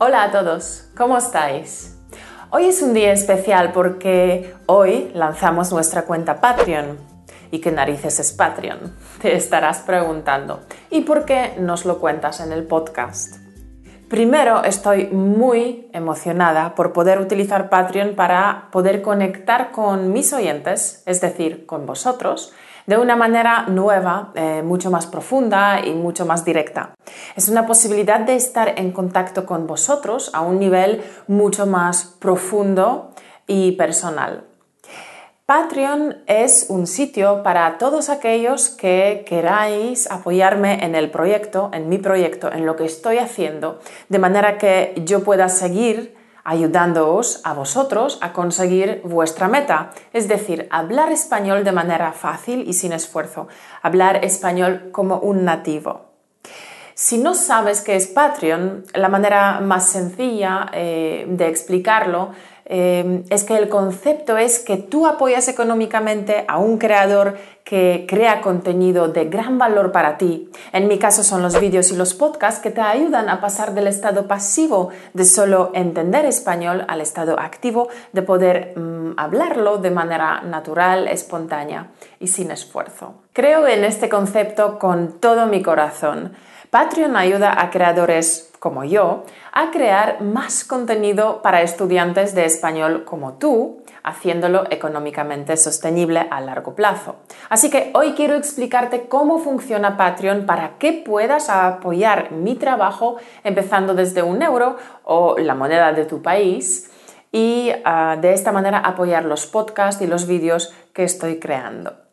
Hola a todos, ¿cómo estáis? Hoy es un día especial porque hoy lanzamos nuestra cuenta Patreon. ¿Y qué narices es Patreon? Te estarás preguntando. ¿Y por qué nos lo cuentas en el podcast? Primero, estoy muy emocionada por poder utilizar Patreon para poder conectar con mis oyentes, es decir, con vosotros, de una manera nueva, eh, mucho más profunda y mucho más directa. Es una posibilidad de estar en contacto con vosotros a un nivel mucho más profundo y personal. Patreon es un sitio para todos aquellos que queráis apoyarme en el proyecto, en mi proyecto, en lo que estoy haciendo, de manera que yo pueda seguir ayudándoos a vosotros a conseguir vuestra meta, es decir, hablar español de manera fácil y sin esfuerzo, hablar español como un nativo. Si no sabes qué es Patreon, la manera más sencilla eh, de explicarlo Em, es que el concepto es que tú apoyas económicamente a un creador que crea contenido de gran valor para ti. En mi caso son los vídeos y los podcasts que te ayudan a pasar del estado pasivo de solo entender español al estado activo de poder mm, hablarlo de manera natural, espontánea y sin esfuerzo. Creo en este concepto con todo mi corazón. Patreon ayuda a creadores como yo a crear más contenido para estudiantes de español como tú, haciéndolo económicamente sostenible a largo plazo. Así que hoy quiero explicarte cómo funciona Patreon para que puedas apoyar mi trabajo empezando desde un euro o la moneda de tu país y ah, de esta manera apoyar los podcasts y los vídeos que estoy creando.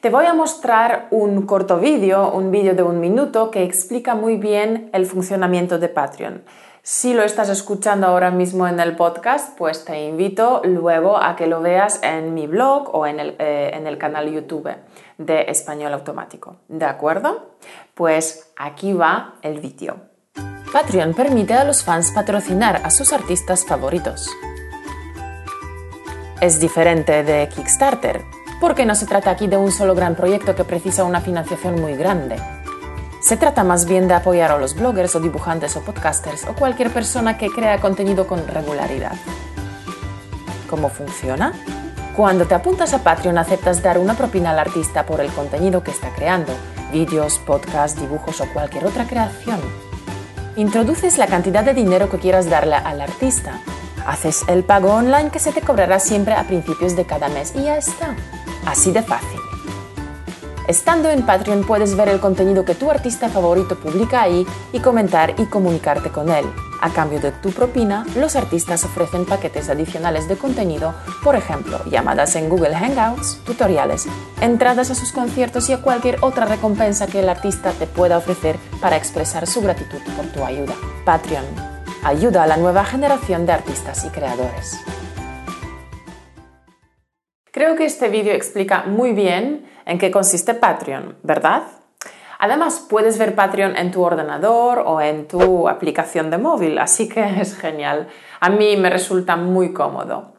Te voy a mostrar un corto vídeo, un vídeo de un minuto que explica muy bien el funcionamiento de Patreon. Si lo estás escuchando ahora mismo en el podcast, pues te invito luego a que lo veas en mi blog o en el, eh, en el canal YouTube de Español Automático. ¿De acuerdo? Pues aquí va el vídeo. Patreon permite a los fans patrocinar a sus artistas favoritos. Es diferente de Kickstarter, porque no se trata aquí de un solo gran proyecto que precisa una financiación muy grande. Se trata más bien de apoyar a los bloggers o dibujantes o podcasters o cualquier persona que crea contenido con regularidad. ¿Cómo funciona? Cuando te apuntas a Patreon aceptas dar una propina al artista por el contenido que está creando, vídeos, podcasts, dibujos o cualquier otra creación. Introduces la cantidad de dinero que quieras darle al artista. Haces el pago online que se te cobrará siempre a principios de cada mes y ya está. Así de fácil. Estando en Patreon puedes ver el contenido que tu artista favorito publica ahí y comentar y comunicarte con él. A cambio de tu propina, los artistas ofrecen paquetes adicionales de contenido, por ejemplo, llamadas en Google Hangouts, tutoriales, entradas a sus conciertos y a cualquier otra recompensa que el artista te pueda ofrecer para expresar su gratitud por tu ayuda. Patreon ayuda a la nueva generación de artistas y creadores. Creo que este vídeo explica muy bien en qué consiste Patreon, ¿verdad? Además, puedes ver Patreon en tu ordenador o en tu aplicación de móvil, así que es genial. A mí me resulta muy cómodo.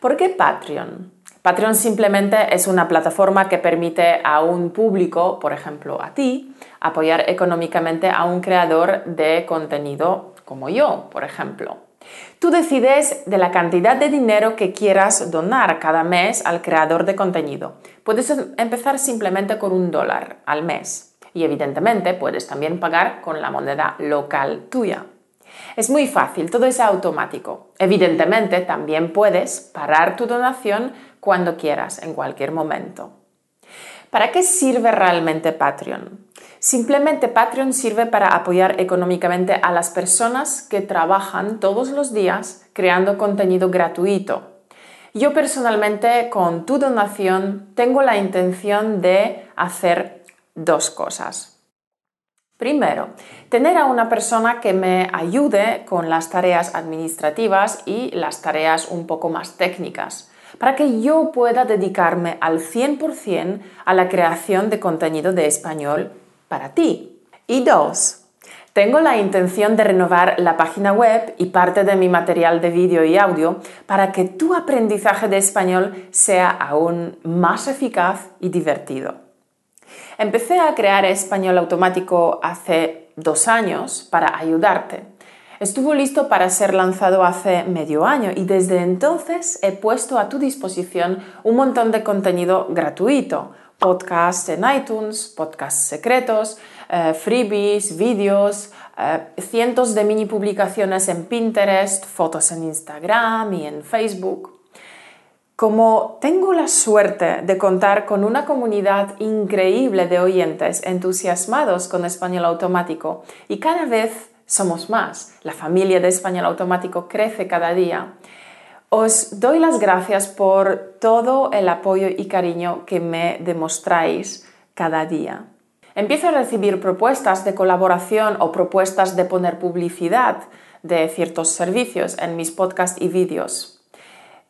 ¿Por qué Patreon? Patreon simplemente es una plataforma que permite a un público, por ejemplo a ti, apoyar económicamente a un creador de contenido como yo, por ejemplo. Tú decides de la cantidad de dinero que quieras donar cada mes al creador de contenido. Puedes empezar simplemente con un dólar al mes y evidentemente puedes también pagar con la moneda local tuya. Es muy fácil, todo es automático. Evidentemente también puedes parar tu donación cuando quieras, en cualquier momento. ¿Para qué sirve realmente Patreon? Simplemente Patreon sirve para apoyar económicamente a las personas que trabajan todos los días creando contenido gratuito. Yo personalmente con tu donación tengo la intención de hacer dos cosas. Primero, tener a una persona que me ayude con las tareas administrativas y las tareas un poco más técnicas, para que yo pueda dedicarme al 100% a la creación de contenido de español para ti. Y dos, tengo la intención de renovar la página web y parte de mi material de vídeo y audio para que tu aprendizaje de español sea aún más eficaz y divertido. Empecé a crear español automático hace dos años para ayudarte. Estuvo listo para ser lanzado hace medio año y desde entonces he puesto a tu disposición un montón de contenido gratuito. Podcasts en iTunes, podcasts secretos, eh, freebies, vídeos, eh, cientos de mini publicaciones en Pinterest, fotos en Instagram y en Facebook. Como tengo la suerte de contar con una comunidad increíble de oyentes entusiasmados con español automático y cada vez somos más, la familia de español automático crece cada día, os doy las gracias por todo el apoyo y cariño que me demostráis cada día. Empiezo a recibir propuestas de colaboración o propuestas de poner publicidad de ciertos servicios en mis podcasts y vídeos.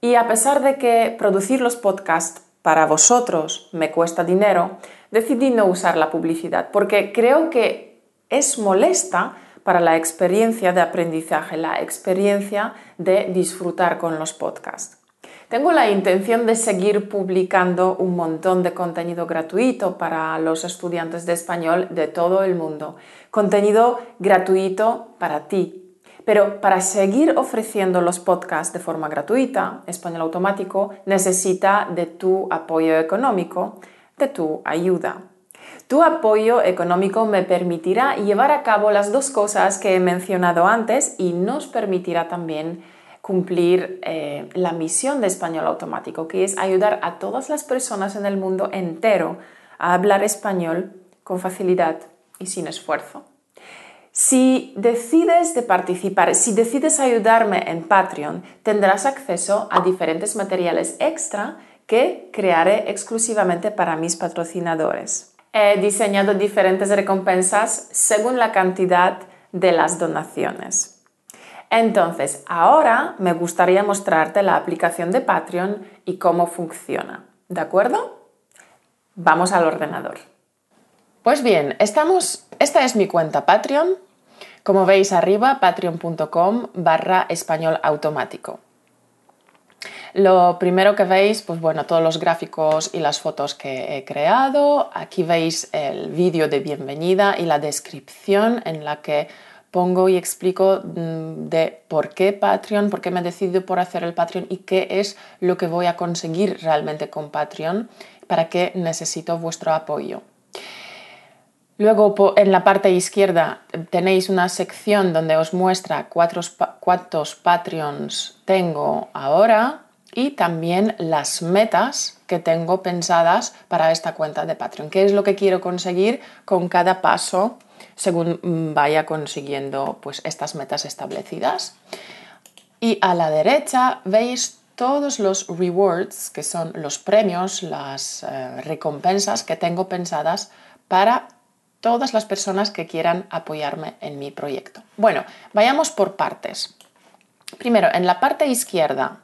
Y a pesar de que producir los podcasts para vosotros me cuesta dinero, decidí no usar la publicidad porque creo que es molesta para la experiencia de aprendizaje, la experiencia de disfrutar con los podcasts. Tengo la intención de seguir publicando un montón de contenido gratuito para los estudiantes de español de todo el mundo. Contenido gratuito para ti, pero para seguir ofreciendo los podcasts de forma gratuita, Español Automático necesita de tu apoyo económico, de tu ayuda. Tu apoyo económico me permitirá llevar a cabo las dos cosas que he mencionado antes y nos permitirá también cumplir eh, la misión de Español Automático, que es ayudar a todas las personas en el mundo entero a hablar español con facilidad y sin esfuerzo. Si decides de participar, si decides ayudarme en Patreon, tendrás acceso a diferentes materiales extra que crearé exclusivamente para mis patrocinadores. He diseñado diferentes recompensas según la cantidad de las donaciones. Entonces, ahora me gustaría mostrarte la aplicación de Patreon y cómo funciona. ¿De acuerdo? Vamos al ordenador. Pues bien, estamos, esta es mi cuenta Patreon como veis arriba, patreon.com barra español automático. Lo primero que veis, pues bueno, todos los gráficos y las fotos que he creado. Aquí veis el vídeo de bienvenida y la descripción en la que pongo y explico mm, de por qué Patreon, por qué me he decidido por hacer el Patreon y qué es lo que voy a conseguir realmente con Patreon, para qué necesito vuestro apoyo. Luego en la parte izquierda tenéis una sección donde os muestra cuántos Patreons tengo ahora y también las metas que tengo pensadas para esta cuenta de Patreon. ¿Qué es lo que quiero conseguir con cada paso según vaya consiguiendo pues, estas metas establecidas? Y a la derecha veis todos los rewards, que son los premios, las eh, recompensas que tengo pensadas para todas las personas que quieran apoyarme en mi proyecto. Bueno, vayamos por partes. Primero, en la parte izquierda.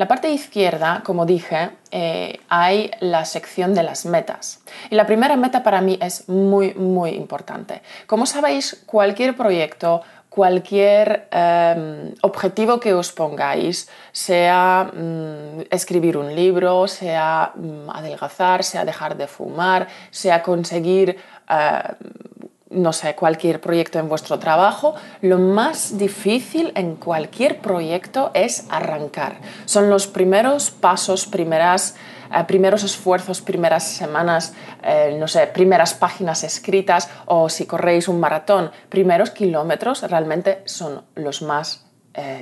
La parte izquierda, como dije, eh, hay la sección de las metas. Y la primera meta para mí es muy, muy importante. Como sabéis, cualquier proyecto, cualquier em, objetivo que os pongáis, sea mm, escribir un libro, sea mm, adelgazar, sea dejar de fumar, sea conseguir eh, no sé, cualquier proyecto en vuestro trabajo, lo más difícil en cualquier proyecto es arrancar. Son los primeros pasos, primeras, eh, primeros esfuerzos, primeras semanas, eh, no sé, primeras páginas escritas o si corréis un maratón, primeros kilómetros realmente son los más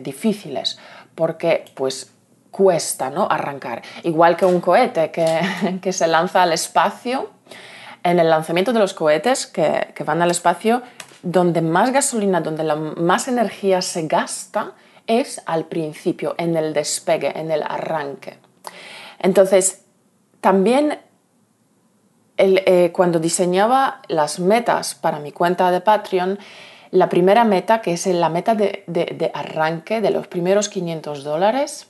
difíciles porque pues cuesta ¿no? arrancar. Igual que un cohete que, que se lanza al espacio en el lanzamiento de los cohetes que, van al espacio, donde más gasolina, donde la más energía se gasta es al principio, en el despegue, en el arranque. Entonces, también eh, cuando diseñaba las metas para mi cuenta de Patreon, la primera meta, que es la meta de, de arranque de los primeros 500 dólares,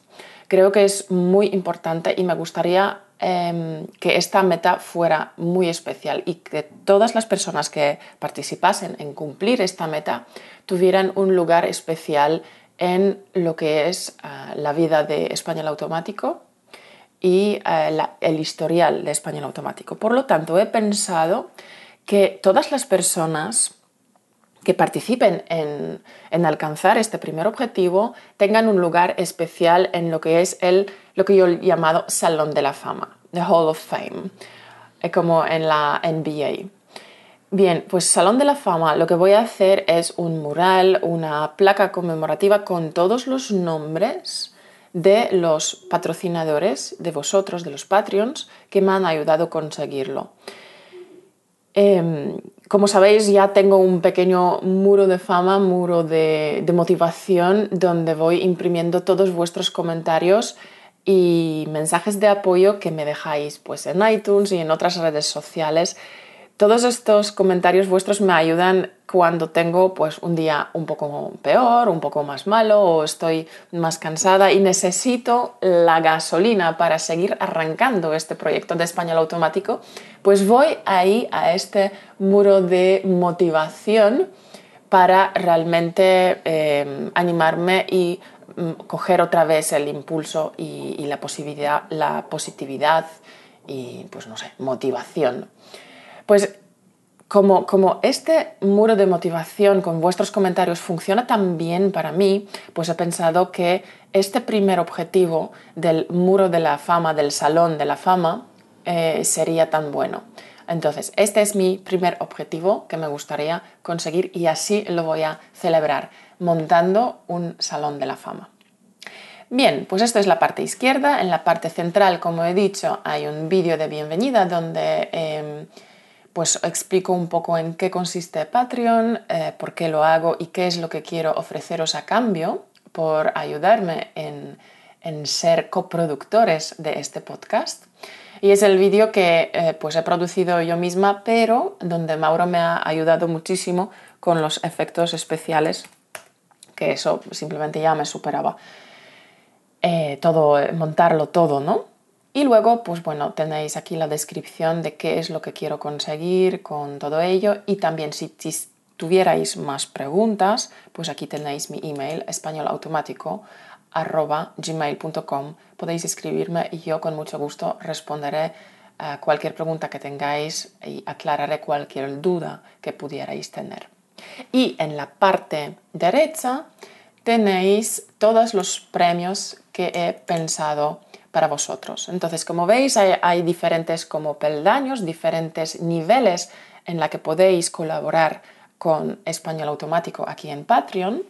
creo que es muy importante y me gustaría Em, que esta meta fuera muy especial y que todas las personas que participasen en cumplir esta meta tuvieran un lugar especial en lo que es eh, la vida de español automático y eh, el historial de español automático. Por lo tanto, he pensado que todas las personas que participen en, alcanzar este primer objetivo tengan un lugar especial en lo que es el, lo que yo he llamado Salón de la Fama, the Hall of Fame, eh, como en la NBA. Bien, pues Salón de la Fama lo que voy a hacer es un mural, una placa conmemorativa con todos los nombres de los patrocinadores, de vosotros, de los Patreons, que me han ayudado a conseguirlo. Em, como sabéis, ya tengo un pequeño muro de fama, muro de, motivación, donde voy imprimiendo todos vuestros comentarios y mensajes de apoyo que me dejáis pues, en iTunes y en otras redes sociales todos estos comentarios vuestros me ayudan cuando tengo pues un día un poco peor, un poco más malo o estoy más cansada y necesito la gasolina para seguir arrancando este proyecto de español automático, pues voy ahí a este muro de motivación para realmente eh, animarme y mm, coger otra vez el impulso y, y la, posibilidad, la positividad y pues no sé, motivación. Pues como, este muro de motivación con vuestros comentarios funciona tan bien para mí, pues he pensado que este primer objetivo del muro de la fama, del salón de la fama, eh, sería tan bueno. Entonces, este es mi primer objetivo que me gustaría conseguir y así lo voy a celebrar, montando un salón de la fama. Bien, pues esto es la parte izquierda. En la parte central, como he dicho, hay un vídeo de bienvenida donde... Em, pues explico un poco en qué consiste Patreon, eh, por qué lo hago y qué es lo que quiero ofreceros a cambio por ayudarme en, ser coproductores de este podcast. Y es el vídeo que eh, pues he producido yo misma, pero donde Mauro me ha ayudado muchísimo con los efectos especiales, que eso simplemente ya me superaba. Eh, todo, montarlo todo, ¿no? Y luego, pues bueno, tenéis aquí la descripción de qué es lo que quiero conseguir con todo ello y también si, tuvierais más preguntas, pues aquí tenéis mi email españolautomático.gmail.com Podéis escribirme y yo con mucho gusto responderé a cualquier pregunta que tengáis y aclararé cualquier duda que pudierais tener. Y en la parte derecha tenéis todos los premios que he pensado para vosotros. Entonces, como veis, hay, diferentes como peldaños, diferentes niveles en la que podéis colaborar con Español Automático aquí en Patreon.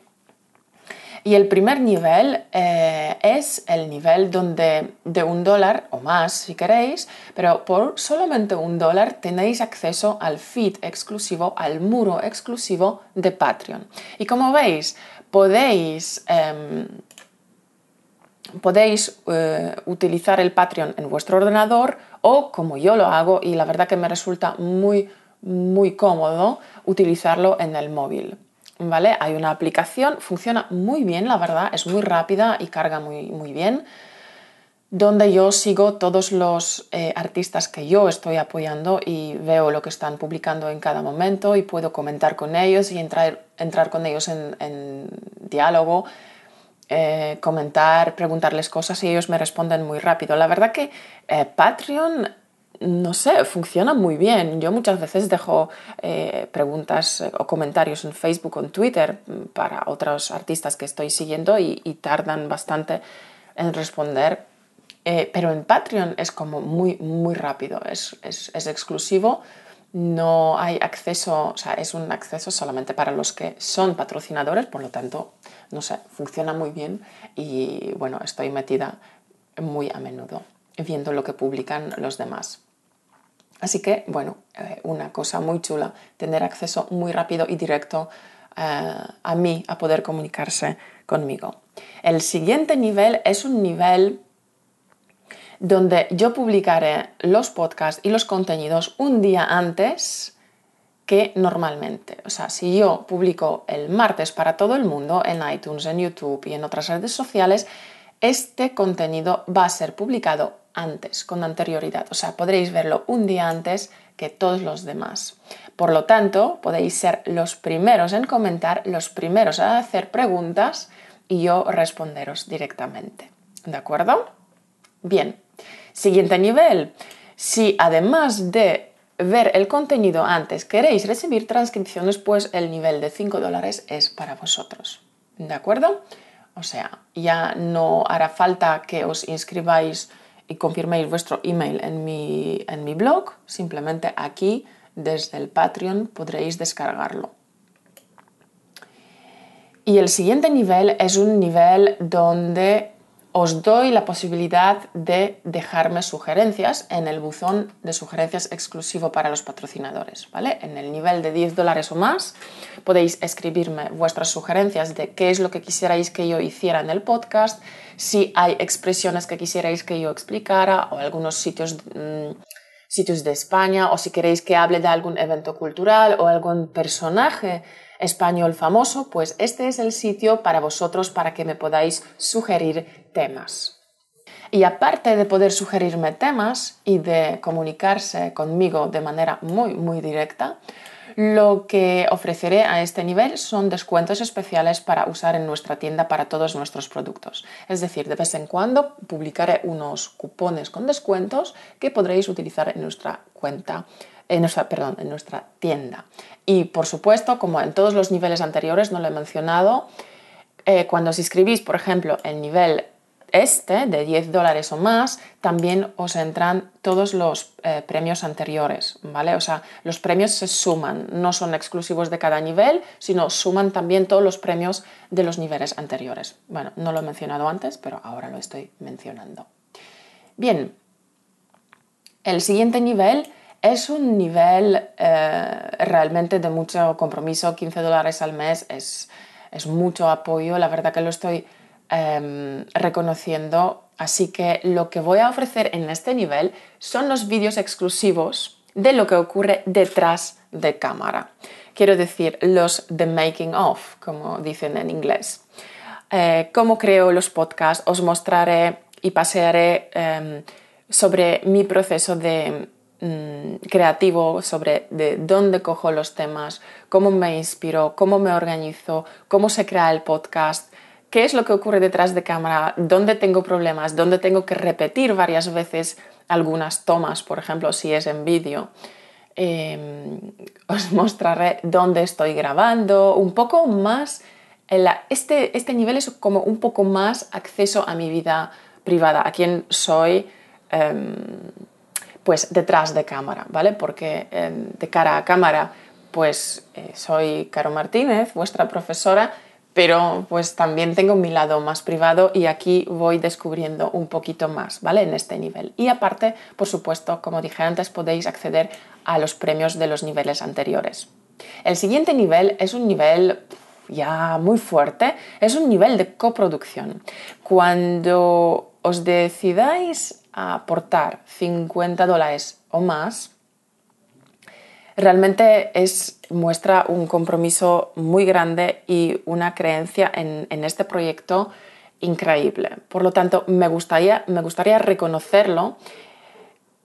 Y el primer nivel eh, es el nivel donde de un dólar o más si queréis, pero por solamente un dólar tenéis acceso al feed exclusivo, al muro exclusivo de Patreon. Y como veis, podéis em, podéis eh, utilizar el Patreon en vuestro ordenador o como yo lo hago y la verdad que me resulta muy muy cómodo utilizarlo en el móvil. ¿Vale? Hay una aplicación, funciona muy bien, la verdad, es muy rápida y carga muy, muy bien, donde yo sigo todos los eh, artistas que yo estoy apoyando y veo lo que están publicando en cada momento y puedo comentar con ellos y entrar, entrar con ellos en, en diálogo eh, comentar, preguntarles cosas y ellos me responden muy rápido. La verdad que eh, Patreon, no sé, funciona muy bien. Yo muchas veces dejo eh, preguntas o comentarios en Facebook o en Twitter para otros artistas que estoy siguiendo y, tardan bastante en responder. pero en Patreon es como muy, muy rápido, es, es exclusivo no hay acceso, o sea, es un acceso solamente para los que son patrocinadores, por lo tanto, no sé, funciona muy bien y bueno, estoy metida muy a menudo viendo lo que publican los demás. Así que, bueno, eh, una cosa muy chula, tener acceso muy rápido y directo eh, a mí, a poder comunicarse conmigo. El siguiente nivel es un nivel donde yo publicaré los podcasts y los contenidos un día antes que normalmente. O sea, si yo publico el martes para todo el mundo en iTunes, en YouTube y en otras redes sociales, este contenido va a ser publicado antes, con anterioridad. O sea, podréis verlo un día antes que todos los demás. Por lo tanto, podéis ser los primeros en comentar, los primeros a hacer preguntas y yo responderos directamente. ¿De acuerdo? Bien, Siguiente nivel, si además de ver el contenido antes, queréis recibir transcripciones, pues el nivel de 5 dólares es para vosotros. ¿De acuerdo? O sea, ya no hará falta que os inscribáis y confirméis vuestro email en mi, en mi blog, simplemente aquí desde el Patreon podréis descargarlo. Y el siguiente nivel es un nivel donde os doy la posibilidad de dejarme sugerencias en el buzón de sugerencias exclusivo para los patrocinadores. ¿vale? En el nivel de 10 dólares o más podéis escribirme vuestras sugerencias de qué es lo que quisierais que yo hiciera en el podcast, si hay expresiones que quisierais que yo explicara o algunos sitios, mm, sitios de España o si queréis que hable de algún evento cultural o algún personaje español famoso, pues este es el sitio para vosotros para que me podáis sugerir temas. Y aparte de poder sugerirme temas y de comunicarse conmigo de manera muy, muy directa, lo que ofreceré a este nivel son descuentos especiales para usar en nuestra tienda para todos nuestros productos. Es decir, de vez en cuando publicaré unos cupones con descuentos que podréis utilizar en nuestra cuenta en nuestra, perdón, en nuestra tienda. Y por supuesto, como en todos los niveles anteriores, no lo he mencionado, eh, cuando os inscribís, por ejemplo, el nivel este de 10 dólares o más, también os entran todos los eh, premios anteriores, ¿vale? O sea, los premios se suman, no son exclusivos de cada nivel, sino suman también todos los premios de los niveles anteriores. Bueno, no lo he mencionado antes, pero ahora lo estoy mencionando. Bien, el siguiente nivel es un nivel eh, realmente de mucho compromiso, 15 dólares al mes es, mucho apoyo, la verdad que lo estoy em, reconociendo, así que lo que voy a ofrecer en este nivel son los vídeos exclusivos de lo que ocurre detrás de cámara. Quiero decir, los the making of, como dicen en inglés. Eh, cómo creo los podcasts, os mostraré y pasearé em, sobre mi proceso de Mm, creativo sobre de dónde cojo los temas, cómo me inspiro, cómo me organizo, cómo se crea el podcast, qué es lo que ocurre detrás de cámara, dónde tengo problemas, dónde tengo que repetir varias veces algunas tomas, por ejemplo, si es en vídeo. Em, os mostraré dónde estoy grabando, un poco más. este, este nivel es como un poco más acceso a mi vida privada, a quién soy. Em, pues detrás de cámara, ¿vale? Porque em, de cara a cámara, pues eh, soy Caro Martínez, vuestra profesora, pero pues también tengo mi lado más privado y aquí voy descubriendo un poquito más, ¿vale? En este nivel. Y aparte, por supuesto, como dije antes, podéis acceder a los premios de los niveles anteriores. El siguiente nivel es un nivel ya muy fuerte, es un nivel de coproducción. Cuando os decidáis aportar 50 dólares o más, realmente es, muestra un compromiso muy grande y una creencia en, este proyecto increíble. Por lo tanto, me gustaría, me gustaría reconocerlo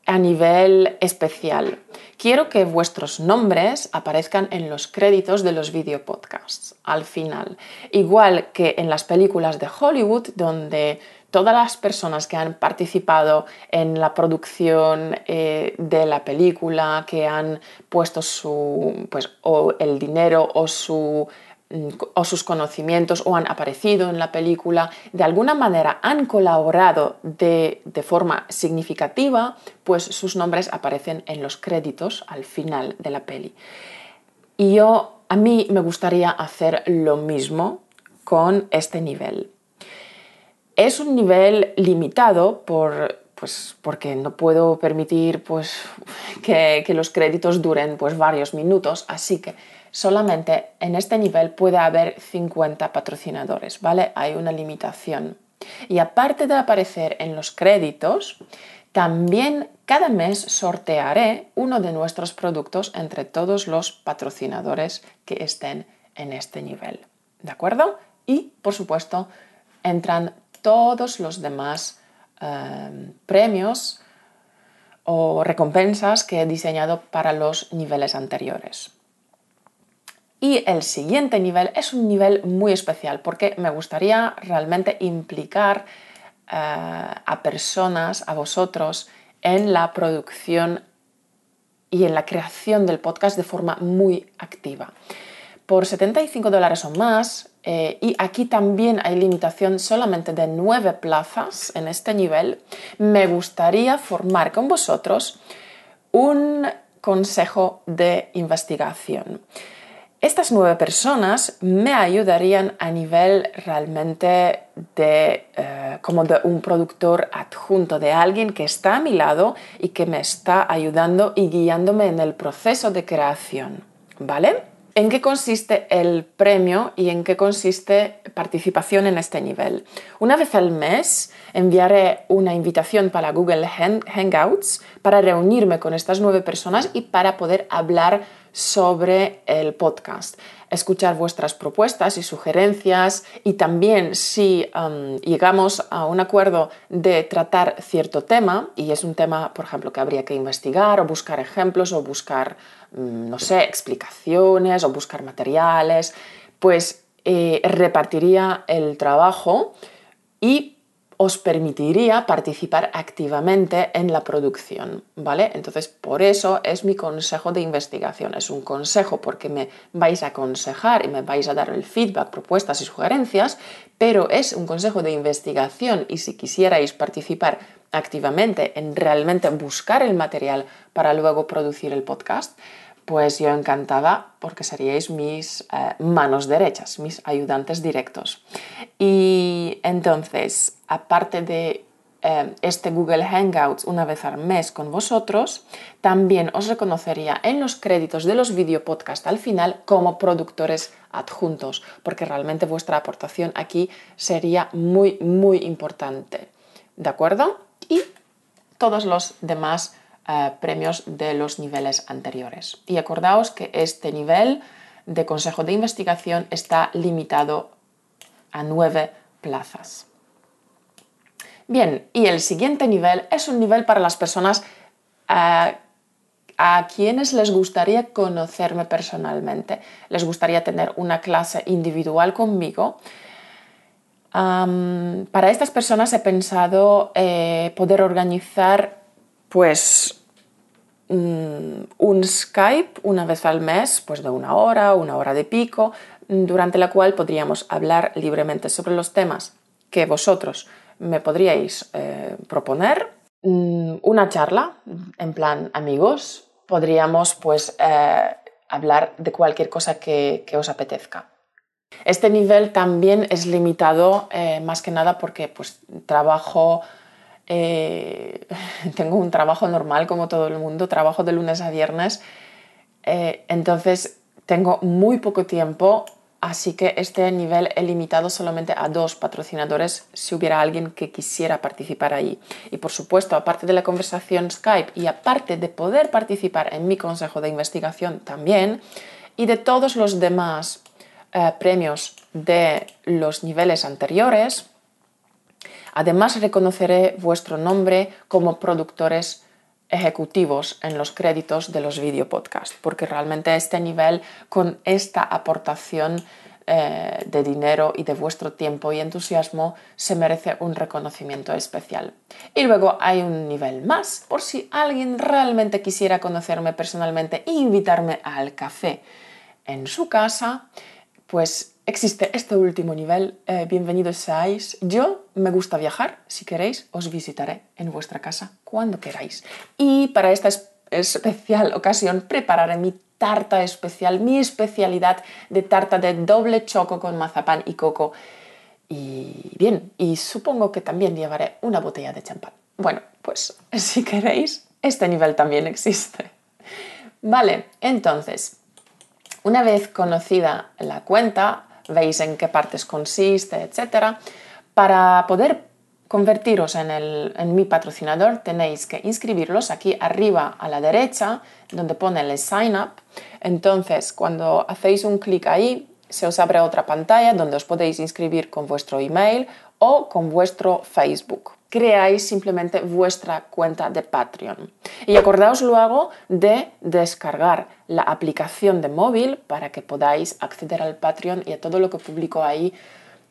a nivel especial. Quiero que vuestros nombres aparezcan en los créditos de los videopodcasts al final. Igual que en las películas de Hollywood, donde todas las personas que han participado en la producción eh, de la película, que han puesto su, pues, o el dinero o, su, mm, o sus conocimientos o han aparecido en la película, de alguna manera han colaborado de, de forma significativa, pues sus nombres aparecen en los créditos al final de la peli. Y yo, a mí me gustaría hacer lo mismo con este nivel. Es un nivel limitado por, pues, porque no puedo permitir pues, que, los créditos duren pues, varios minutos, así que solamente en este nivel puede haber 50 patrocinadores, ¿vale? Hay una limitación. Y aparte de aparecer en los créditos, también cada mes sortearé uno de nuestros productos entre todos los patrocinadores que estén en este nivel. ¿De acuerdo? Y, por supuesto, entran todos los demás em, premios o recompensas que he diseñado para los niveles anteriores. Y el siguiente nivel es un nivel muy especial porque me gustaría realmente implicar eh, a personas, a vosotros, en la producción y en la creación del podcast de forma muy activa. Por 75 dólares o más, eh, y aquí también hay limitación solamente de 9 plazas en este nivel, me gustaría formar con vosotros un consejo de investigación. Estas nueve personas me ayudarían a nivel realmente de eh, como de un productor adjunto, de alguien que está a mi lado y que me está ayudando y guiándome en el proceso de creación. ¿Vale? ¿En qué consiste el premio y en qué consiste participación en este nivel? Una vez al mes enviaré una invitación para Google Hangouts para reunirme con estas nueve personas y para poder hablar sobre el podcast, escuchar vuestras propuestas y sugerencias y también si um, llegamos a un acuerdo de tratar cierto tema y es un tema, por ejemplo, que habría que investigar o buscar ejemplos o buscar, mm, no sé, explicaciones o buscar materiales, pues eh, repartiría el trabajo y os permitiría participar activamente en la producción, ¿vale? Entonces, por eso es mi consejo de investigación. Es un consejo porque me vais a aconsejar y me vais a dar el feedback, propuestas y sugerencias, pero es un consejo de investigación y si quisierais participar activamente en realmente buscar el material para luego producir el podcast, pues yo encantada porque seríais mis eh, manos derechas, mis ayudantes directos. Y entonces, aparte de eh, este Google Hangouts una vez al mes con vosotros, también os reconocería en los créditos de los video podcast al final como productores adjuntos, porque realmente vuestra aportación aquí sería muy, muy importante. ¿De acuerdo? Y todos los demás eh, premios de los niveles anteriores. Y acordaos que este nivel de consejo de investigación está limitado a nueve plazas. Bien, y el siguiente nivel es un nivel para las personas eh, a quienes les gustaría conocerme personalmente. Les gustaría tener una clase individual conmigo. para estas personas he pensado eh, poder organizar pues mm, un Skype una vez al mes, pues de una hora, una hora de pico, durante la cual podríamos hablar libremente sobre los temas que vosotros me podríais eh, proponer. Mm, una charla, en plan amigos, podríamos pues eh, hablar de cualquier cosa que, os apetezca. Este nivel también es limitado eh, más que nada porque pues trabajo eh, tengo un trabajo normal como todo el mundo, trabajo de lunes a viernes, eh, entonces tengo muy poco tiempo, así que este nivel he limitado solamente a dos patrocinadores si hubiera alguien que quisiera participar ahí. Y por supuesto, aparte de la conversación Skype y aparte de poder participar en mi consejo de investigación también, y de todos los demás eh, premios de los niveles anteriores, Además, reconoceré vuestro nombre como productores ejecutivos en los créditos de los videopodcasts, porque realmente este nivel, con esta aportación eh, de dinero y de vuestro tiempo y entusiasmo, se merece un reconocimiento especial. Y luego hay un nivel más, por si alguien realmente quisiera conocerme personalmente e invitarme al café en su casa, pues existe este último nivel. Eh, bienvenidos seáis. Yo me gusta viajar. Si queréis, os visitaré en vuestra casa cuando queráis. Y para esta especial ocasión prepararé mi tarta especial, mi especialidad de tarta de doble choco con mazapán y coco. Y bien, y supongo que también llevaré una botella de champán. Bueno, pues si queréis, este nivel también existe. Vale, entonces, una vez conocida la cuenta, veis en qué partes consiste, etc. Para poder convertiros en, en, mi patrocinador tenéis que inscribirlos aquí arriba a la derecha donde pone el sign up. Entonces, cuando hacéis un clic ahí, se os abre otra pantalla donde os podéis inscribir con vuestro email o con vuestro Facebook creáis simplemente vuestra cuenta de Patreon. Y acordaos luego de descargar la aplicación de móvil para que podáis acceder al Patreon y a todo lo que publico ahí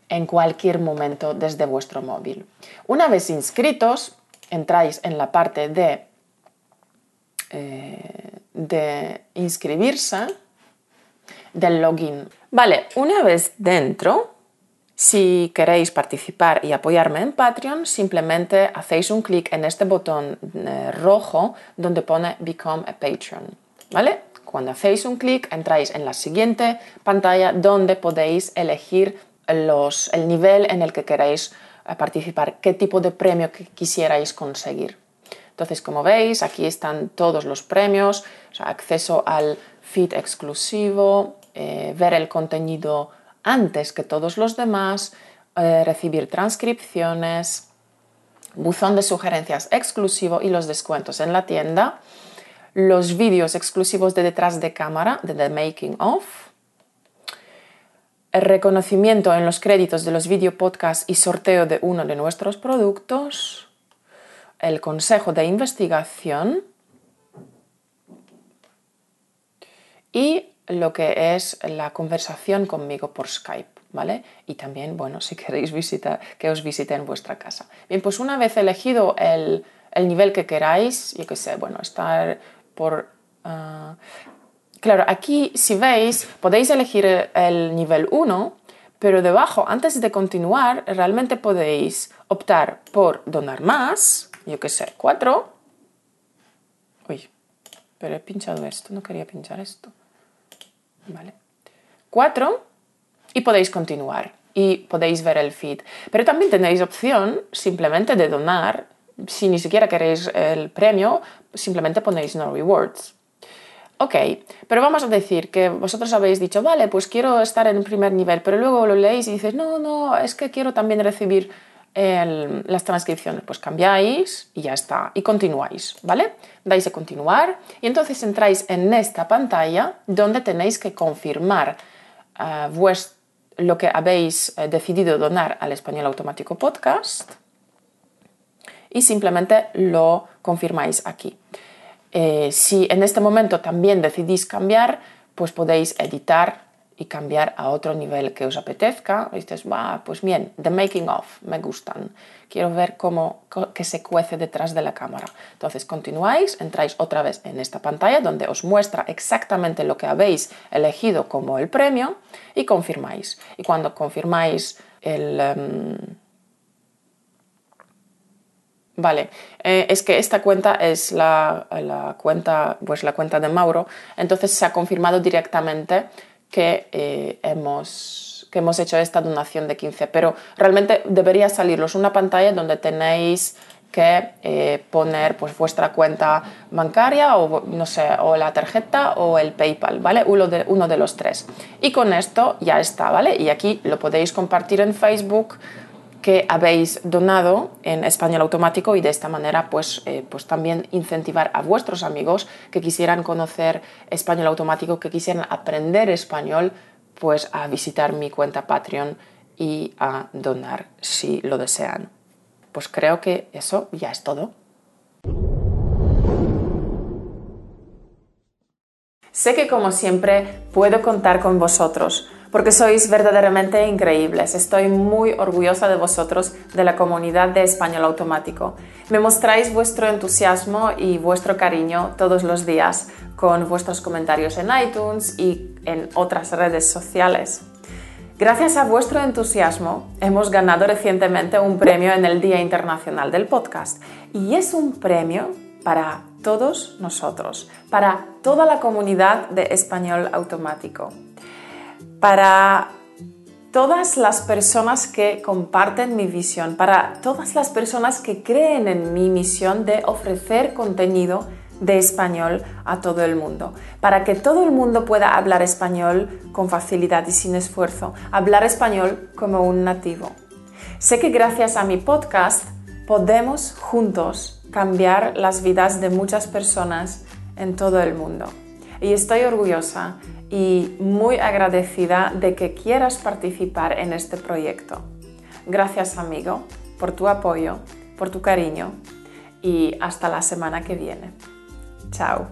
en cualquier momento desde vuestro móvil. Una vez inscritos, entráis en la parte de eh, de inscribirse del login. Vale, una vez dentro, si queréis participar y apoyarme en Patreon, simplemente hacéis un clic en este botón eh, rojo donde pone Become a Patreon. ¿Vale? Cuando hacéis un clic, entráis en la siguiente pantalla donde podéis elegir el nivel en el que queréis eh, participar, qué tipo de premio quisierais conseguir. Entonces, como veis, aquí están todos los premios, acceso al feed exclusivo, eh, ver el contenido antes que todos los demás, eh, recibir transcripciones, buzón de sugerencias exclusivo y los descuentos en la tienda, los vídeos exclusivos de detrás de cámara, de The Making of, el reconocimiento en los créditos de los video podcasts y sorteo de uno de nuestros productos, el consejo de investigación y lo que es la conversación conmigo por Skype, ¿vale? Y también, bueno, si queréis visitar, que os visite en vuestra casa. Bien, pues una vez elegido el, nivel que queráis, yo qué sé, bueno, estar por... Ah, claro, aquí si veis, podéis elegir el nivel 1, pero debajo, antes de continuar, realmente podéis optar por donar más, yo qué sé, 4. Uy, pero he pinchado esto, no quería pinchar esto. ¿Vale? Cuatro, y podéis continuar y podéis ver el feed. Pero también tenéis opción simplemente de donar. Si ni siquiera queréis el premio, simplemente ponéis no rewards. Ok, pero vamos a decir que vosotros habéis dicho, vale, pues quiero estar en primer nivel, pero luego lo leéis y dices, no, no, es que quiero también recibir las transcripciones, pues cambiáis y ya está, y continuáis, ¿vale? Dais a continuar y entonces entráis en esta pantalla donde tenéis que confirmar uh, lo que habéis eh, decidido donar al Español Automático Podcast y simplemente lo confirmáis aquí. Eh, si en este momento también decidís cambiar, pues podéis editar y cambiar a otro nivel que os apetezca. Dices, pues bien, the making of, me gustan. Quiero ver cómo que se cuece detrás de la cámara. Entonces continuáis, entráis otra vez en esta pantalla donde os muestra exactamente lo que habéis elegido como el premio y confirmáis. Y cuando confirmáis el... Em, vale, eh, es que esta cuenta es la, la, cuenta, pues la cuenta de Mauro, entonces se ha confirmado directamente que, eh, hemos, que hemos hecho esta donación de 15, pero realmente debería saliros una pantalla donde tenéis que eh, poner pues, vuestra cuenta bancaria o, no sé, o la tarjeta o el PayPal, ¿vale? Uno de, uno de los tres. Y con esto ya está, ¿vale? Y aquí lo podéis compartir en Facebook que habéis donado en español automático y de esta manera pues, eh, pues también incentivar a vuestros amigos que quisieran conocer español automático, que quisieran aprender español, pues a visitar mi cuenta Patreon y a donar si lo desean. Pues creo que eso ya es todo. Sé que como siempre puedo contar con vosotros porque sois verdaderamente increíbles. Estoy muy orgullosa de vosotros, de la comunidad de Español Automático. Me mostráis vuestro entusiasmo y vuestro cariño todos los días con vuestros comentarios en iTunes y en otras redes sociales. Gracias a vuestro entusiasmo hemos ganado recientemente un premio en el Día Internacional del Podcast y es un premio para todos nosotros, para toda la comunidad de español automático para todas las personas que comparten mi visión, para todas las personas que creen en mi misión de ofrecer contenido de español a todo el mundo, para que todo el mundo pueda hablar español con facilidad y sin esfuerzo, hablar español como un nativo. Sé que gracias a mi podcast podemos juntos cambiar las vidas de muchas personas en todo el mundo. Y estoy orgullosa y muy agradecida de que quieras participar en este proyecto. Gracias amigo por tu apoyo, por tu cariño y hasta la semana que viene. Chao.